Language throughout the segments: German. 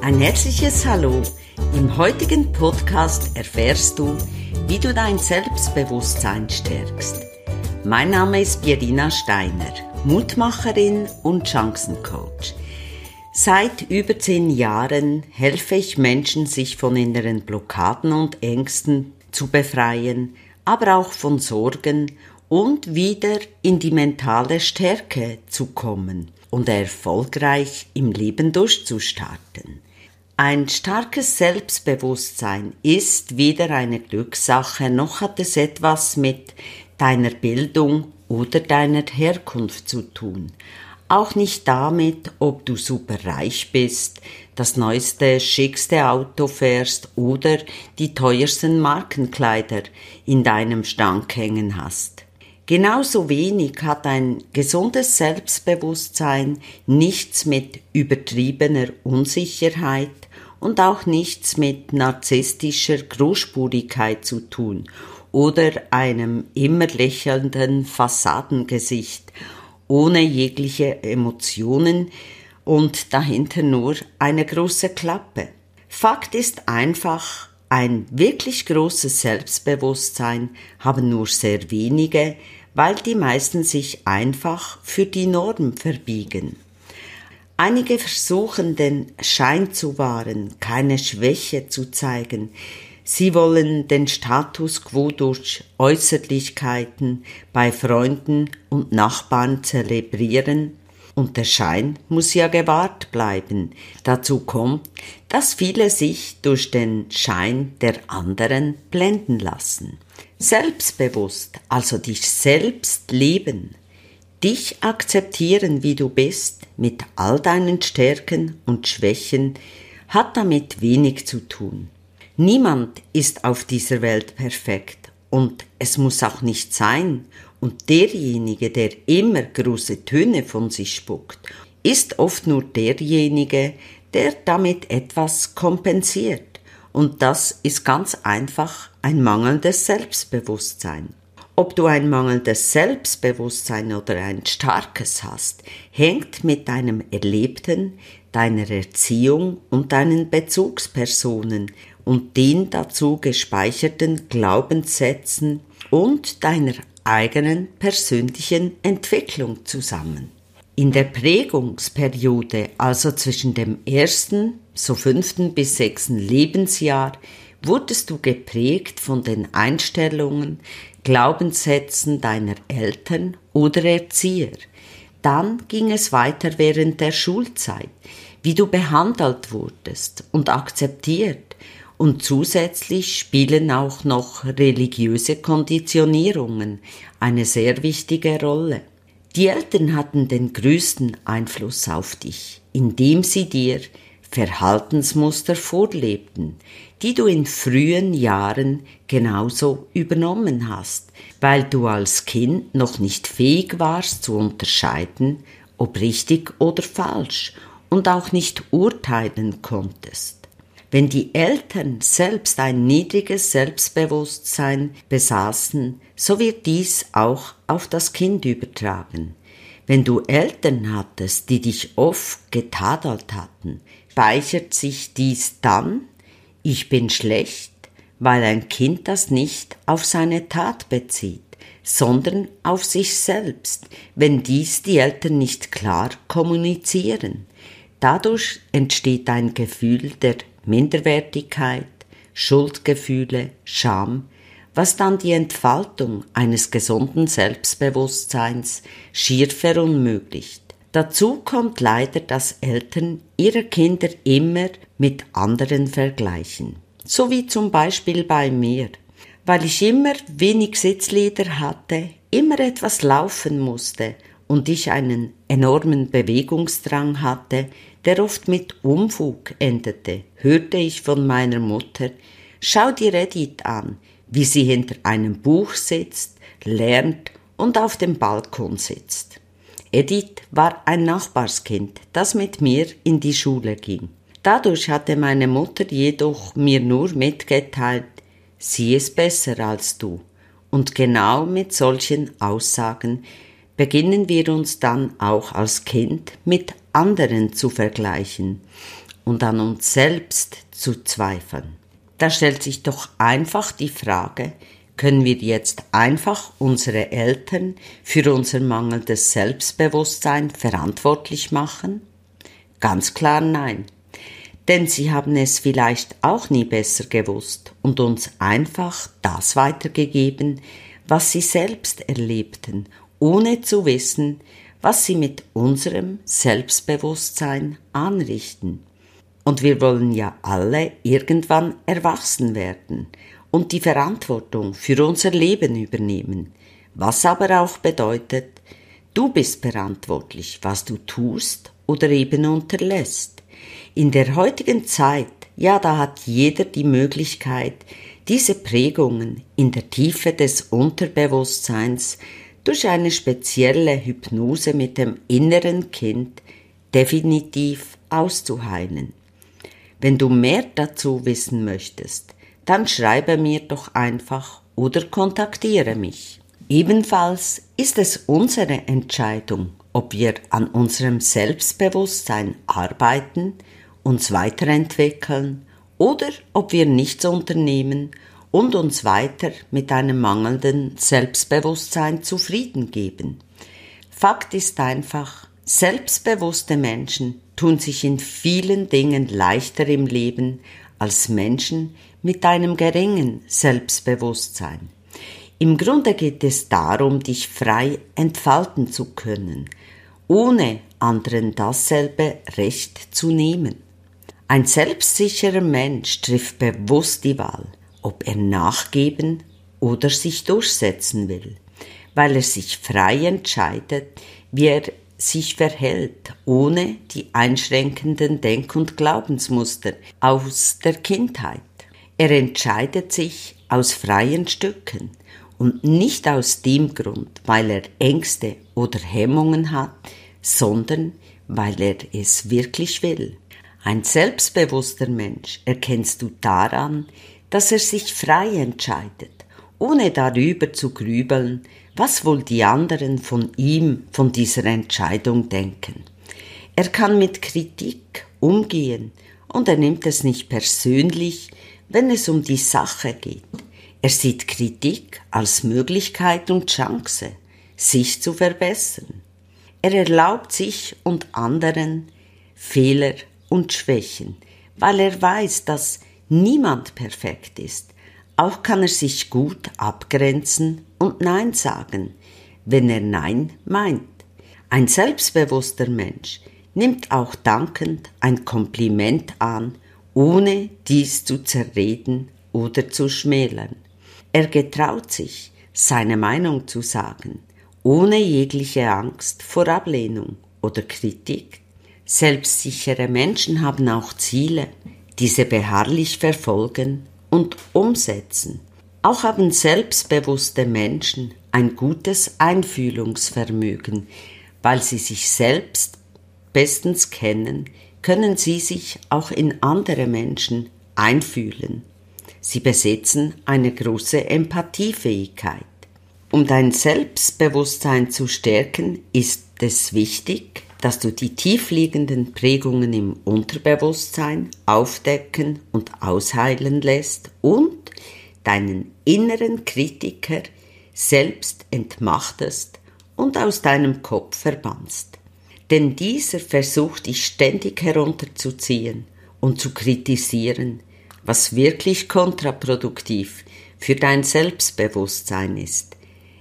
Ein herzliches Hallo. Im heutigen Podcast erfährst du, wie du dein Selbstbewusstsein stärkst. Mein Name ist Birina Steiner, Mutmacherin und Chancencoach. Seit über zehn Jahren helfe ich Menschen, sich von inneren Blockaden und Ängsten zu befreien, aber auch von Sorgen und wieder in die mentale Stärke zu kommen und erfolgreich im Leben durchzustarten. Ein starkes Selbstbewusstsein ist weder eine Glückssache, noch hat es etwas mit deiner Bildung oder deiner Herkunft zu tun. Auch nicht damit, ob du super reich bist, das neueste, schickste Auto fährst oder die teuersten Markenkleider in deinem Stank hängen hast. Genauso wenig hat ein gesundes Selbstbewusstsein nichts mit übertriebener Unsicherheit und auch nichts mit narzisstischer Großspurigkeit zu tun oder einem immer lächelnden Fassadengesicht ohne jegliche Emotionen und dahinter nur eine große Klappe. Fakt ist einfach, ein wirklich großes Selbstbewusstsein haben nur sehr wenige, weil die meisten sich einfach für die Norm verbiegen. Einige versuchen den Schein zu wahren, keine Schwäche zu zeigen. Sie wollen den Status quo durch Äußerlichkeiten bei Freunden und Nachbarn zelebrieren, und der Schein muss ja gewahrt bleiben. Dazu kommt, dass viele sich durch den Schein der anderen blenden lassen. Selbstbewusst, also dich selbst leben, dich akzeptieren, wie du bist, mit all deinen Stärken und Schwächen, hat damit wenig zu tun. Niemand ist auf dieser Welt perfekt und es muss auch nicht sein, und derjenige, der immer große Töne von sich spuckt, ist oft nur derjenige, der damit etwas kompensiert. Und das ist ganz einfach ein mangelndes Selbstbewusstsein. Ob du ein mangelndes Selbstbewusstsein oder ein starkes hast, hängt mit deinem Erlebten, deiner Erziehung und deinen Bezugspersonen und den dazu gespeicherten Glaubenssätzen und deiner eigenen persönlichen Entwicklung zusammen. In der Prägungsperiode, also zwischen dem ersten, so fünften bis sechsten Lebensjahr, wurdest du geprägt von den Einstellungen, Glaubenssätzen deiner Eltern oder Erzieher. Dann ging es weiter während der Schulzeit, wie du behandelt wurdest und akzeptiert, und zusätzlich spielen auch noch religiöse Konditionierungen eine sehr wichtige Rolle. Die Eltern hatten den größten Einfluss auf dich, indem sie dir Verhaltensmuster vorlebten, die du in frühen Jahren genauso übernommen hast, weil du als Kind noch nicht fähig warst zu unterscheiden, ob richtig oder falsch und auch nicht urteilen konntest. Wenn die Eltern selbst ein niedriges Selbstbewusstsein besaßen, so wird dies auch auf das Kind übertragen. Wenn du Eltern hattest, die dich oft getadelt hatten, speichert sich dies dann, ich bin schlecht, weil ein Kind das nicht auf seine Tat bezieht, sondern auf sich selbst, wenn dies die Eltern nicht klar kommunizieren. Dadurch entsteht ein Gefühl der Minderwertigkeit, Schuldgefühle, Scham, was dann die Entfaltung eines gesunden Selbstbewusstseins schier verunmöglicht. Dazu kommt leider, dass Eltern ihre Kinder immer mit anderen vergleichen. So wie zum Beispiel bei mir. Weil ich immer wenig Sitzlieder hatte, immer etwas laufen musste und ich einen enormen Bewegungsdrang hatte, der oft mit Umfug endete, hörte ich von meiner Mutter, schau dir Edith an, wie sie hinter einem Buch sitzt, lernt und auf dem Balkon sitzt. Edith war ein Nachbarskind, das mit mir in die Schule ging. Dadurch hatte meine Mutter jedoch mir nur mitgeteilt, sie ist besser als du. Und genau mit solchen Aussagen beginnen wir uns dann auch als Kind mit anderen zu vergleichen. und an uns selbst zu zweifeln. Da stellt sich doch einfach die Frage, können wir jetzt einfach unsere Eltern für unser mangelndes Selbstbewusstsein verantwortlich machen? Ganz klar nein. Denn sie haben es vielleicht auch nie besser gewusst und uns einfach das weitergegeben, was sie selbst erlebten, ohne zu wissen, was sie mit unserem Selbstbewusstsein anrichten. Und wir wollen ja alle irgendwann erwachsen werden und die Verantwortung für unser Leben übernehmen, was aber auch bedeutet, du bist verantwortlich, was du tust oder eben unterlässt. In der heutigen Zeit, ja, da hat jeder die Möglichkeit, diese Prägungen in der Tiefe des Unterbewusstseins durch eine spezielle Hypnose mit dem inneren Kind definitiv auszuheilen. Wenn du mehr dazu wissen möchtest, dann schreibe mir doch einfach oder kontaktiere mich. Ebenfalls ist es unsere Entscheidung, ob wir an unserem Selbstbewusstsein arbeiten, uns weiterentwickeln oder ob wir nichts unternehmen und uns weiter mit einem mangelnden Selbstbewusstsein zufrieden geben. Fakt ist einfach, selbstbewusste Menschen tun sich in vielen Dingen leichter im Leben als Menschen mit einem geringen Selbstbewusstsein. Im Grunde geht es darum, dich frei entfalten zu können, ohne anderen dasselbe Recht zu nehmen. Ein selbstsicherer Mensch trifft bewusst die Wahl, ob er nachgeben oder sich durchsetzen will, weil er sich frei entscheidet, wie er sich verhält, ohne die einschränkenden Denk- und Glaubensmuster aus der Kindheit. Er entscheidet sich aus freien Stücken und nicht aus dem Grund, weil er Ängste oder Hemmungen hat, sondern weil er es wirklich will. Ein selbstbewusster Mensch erkennst du daran, dass er sich frei entscheidet, ohne darüber zu grübeln, was wohl die anderen von ihm, von dieser Entscheidung denken. Er kann mit Kritik umgehen und er nimmt es nicht persönlich, wenn es um die Sache geht. Er sieht Kritik als Möglichkeit und Chance, sich zu verbessern. Er erlaubt sich und anderen Fehler und Schwächen, weil er weiß, dass niemand perfekt ist. Auch kann er sich gut abgrenzen und Nein sagen, wenn er Nein meint. Ein selbstbewusster Mensch nimmt auch dankend ein Kompliment an, ohne dies zu zerreden oder zu schmälern. Er getraut sich, seine Meinung zu sagen, ohne jegliche Angst vor Ablehnung oder Kritik. Selbstsichere Menschen haben auch Ziele, diese beharrlich verfolgen und umsetzen. Auch haben selbstbewusste Menschen ein gutes Einfühlungsvermögen, weil sie sich selbst bestens kennen, können sie sich auch in andere Menschen einfühlen. Sie besitzen eine große Empathiefähigkeit. Um dein Selbstbewusstsein zu stärken, ist es wichtig, dass du die tiefliegenden Prägungen im Unterbewusstsein aufdecken und ausheilen lässt und deinen inneren Kritiker selbst entmachtest und aus deinem Kopf verbannst. Denn dieser versucht dich ständig herunterzuziehen und zu kritisieren, was wirklich kontraproduktiv für dein Selbstbewusstsein ist.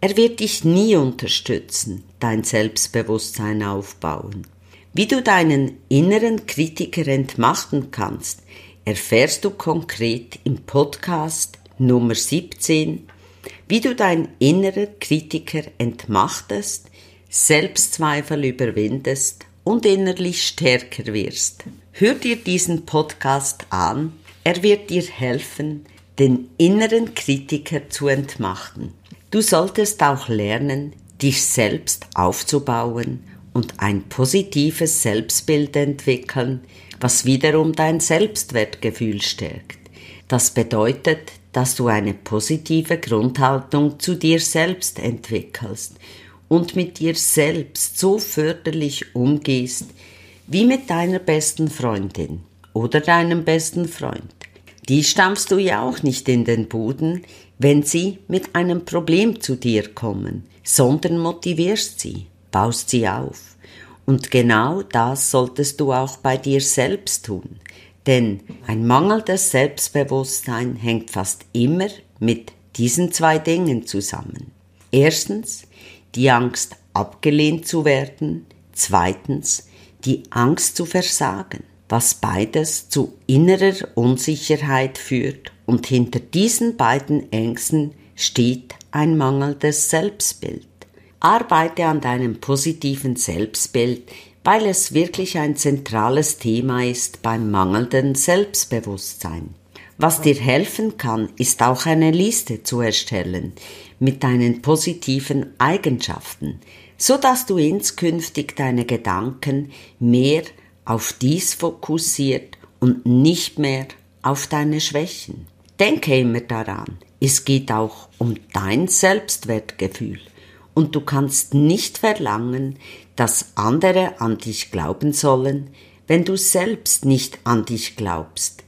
Er wird dich nie unterstützen, dein Selbstbewusstsein aufbauen. Wie du deinen inneren Kritiker entmachten kannst, erfährst du konkret im Podcast Nummer 17, wie du dein innerer Kritiker entmachtest, Selbstzweifel überwindest und innerlich stärker wirst. Hör dir diesen Podcast an, er wird dir helfen, den inneren Kritiker zu entmachten. Du solltest auch lernen, dich selbst aufzubauen und ein positives Selbstbild entwickeln, was wiederum dein Selbstwertgefühl stärkt. Das bedeutet, dass du eine positive Grundhaltung zu dir selbst entwickelst und mit dir selbst so förderlich umgehst wie mit deiner besten Freundin oder deinem besten Freund. Die stampfst du ja auch nicht in den Boden, wenn sie mit einem Problem zu dir kommen, sondern motivierst sie, baust sie auf. Und genau das solltest du auch bei dir selbst tun. Denn ein mangelndes Selbstbewusstsein hängt fast immer mit diesen zwei Dingen zusammen. Erstens die Angst abgelehnt zu werden, zweitens die Angst zu versagen, was beides zu innerer Unsicherheit führt und hinter diesen beiden Ängsten steht ein mangelndes Selbstbild. Arbeite an deinem positiven Selbstbild, weil es wirklich ein zentrales Thema ist beim mangelnden Selbstbewusstsein. Was dir helfen kann, ist auch eine Liste zu erstellen mit deinen positiven Eigenschaften, so dass du inskünftig deine Gedanken mehr auf dies fokussiert und nicht mehr auf deine Schwächen. Denke immer daran, es geht auch um dein Selbstwertgefühl und du kannst nicht verlangen, dass andere an dich glauben sollen, wenn du selbst nicht an dich glaubst.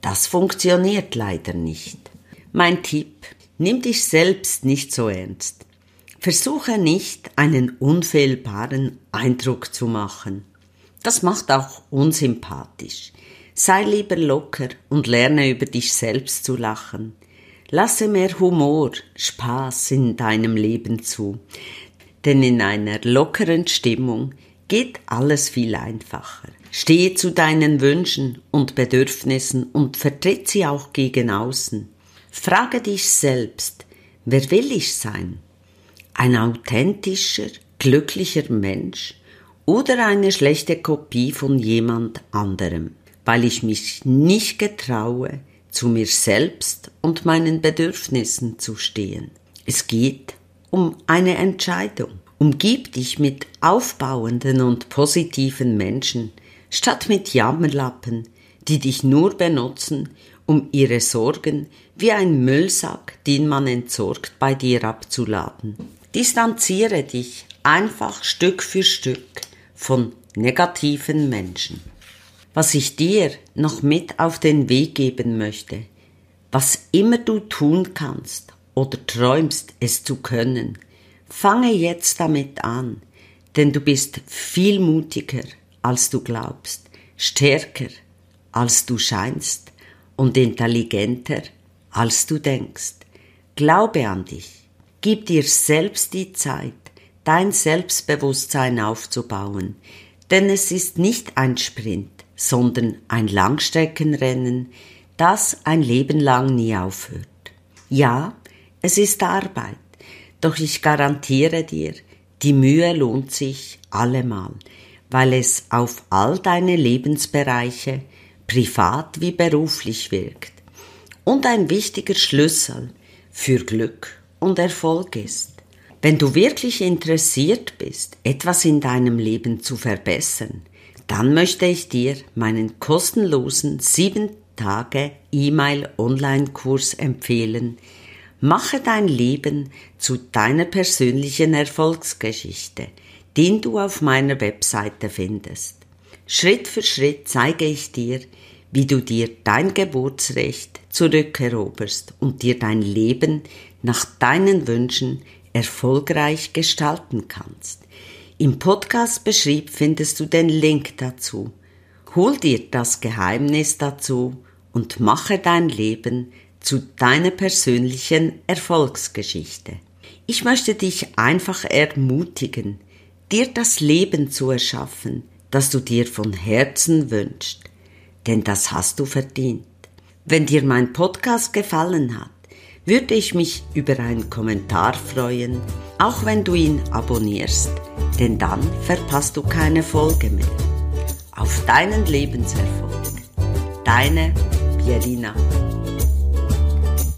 Das funktioniert leider nicht. Mein Tipp, nimm dich selbst nicht so ernst. Versuche nicht, einen unfehlbaren Eindruck zu machen. Das macht auch unsympathisch. Sei lieber locker und lerne über dich selbst zu lachen. Lasse mehr Humor, Spaß in deinem Leben zu, denn in einer lockeren Stimmung geht alles viel einfacher. Stehe zu deinen Wünschen und Bedürfnissen und vertritt sie auch gegen außen. Frage dich selbst, wer will ich sein? Ein authentischer, glücklicher Mensch oder eine schlechte Kopie von jemand anderem? weil ich mich nicht getraue, zu mir selbst und meinen Bedürfnissen zu stehen. Es geht um eine Entscheidung. Umgib dich mit aufbauenden und positiven Menschen, statt mit Jammerlappen, die dich nur benutzen, um ihre Sorgen wie ein Müllsack, den man entsorgt, bei dir abzuladen. Distanziere dich einfach Stück für Stück von negativen Menschen was ich dir noch mit auf den Weg geben möchte. Was immer du tun kannst oder träumst es zu können, fange jetzt damit an, denn du bist viel mutiger, als du glaubst, stärker, als du scheinst und intelligenter, als du denkst. Glaube an dich. Gib dir selbst die Zeit, dein Selbstbewusstsein aufzubauen, denn es ist nicht ein Sprint, sondern ein Langstreckenrennen, das ein Leben lang nie aufhört. Ja, es ist Arbeit, doch ich garantiere dir, die Mühe lohnt sich allemal, weil es auf all deine Lebensbereiche, privat wie beruflich wirkt und ein wichtiger Schlüssel für Glück und Erfolg ist. Wenn du wirklich interessiert bist, etwas in deinem Leben zu verbessern, dann möchte ich dir meinen kostenlosen 7 Tage E-Mail Online-Kurs empfehlen. Mache dein Leben zu deiner persönlichen Erfolgsgeschichte, den du auf meiner Webseite findest. Schritt für Schritt zeige ich dir, wie du dir dein Geburtsrecht zurückeroberst und dir dein Leben nach deinen Wünschen erfolgreich gestalten kannst. Im Podcast-Beschrieb findest du den Link dazu. Hol dir das Geheimnis dazu und mache dein Leben zu deiner persönlichen Erfolgsgeschichte. Ich möchte dich einfach ermutigen, dir das Leben zu erschaffen, das du dir von Herzen wünschst, denn das hast du verdient. Wenn dir mein Podcast gefallen hat, würde ich mich über einen Kommentar freuen, auch wenn du ihn abonnierst, denn dann verpasst du keine Folge mehr. Auf deinen Lebenserfolg. Deine Pierina.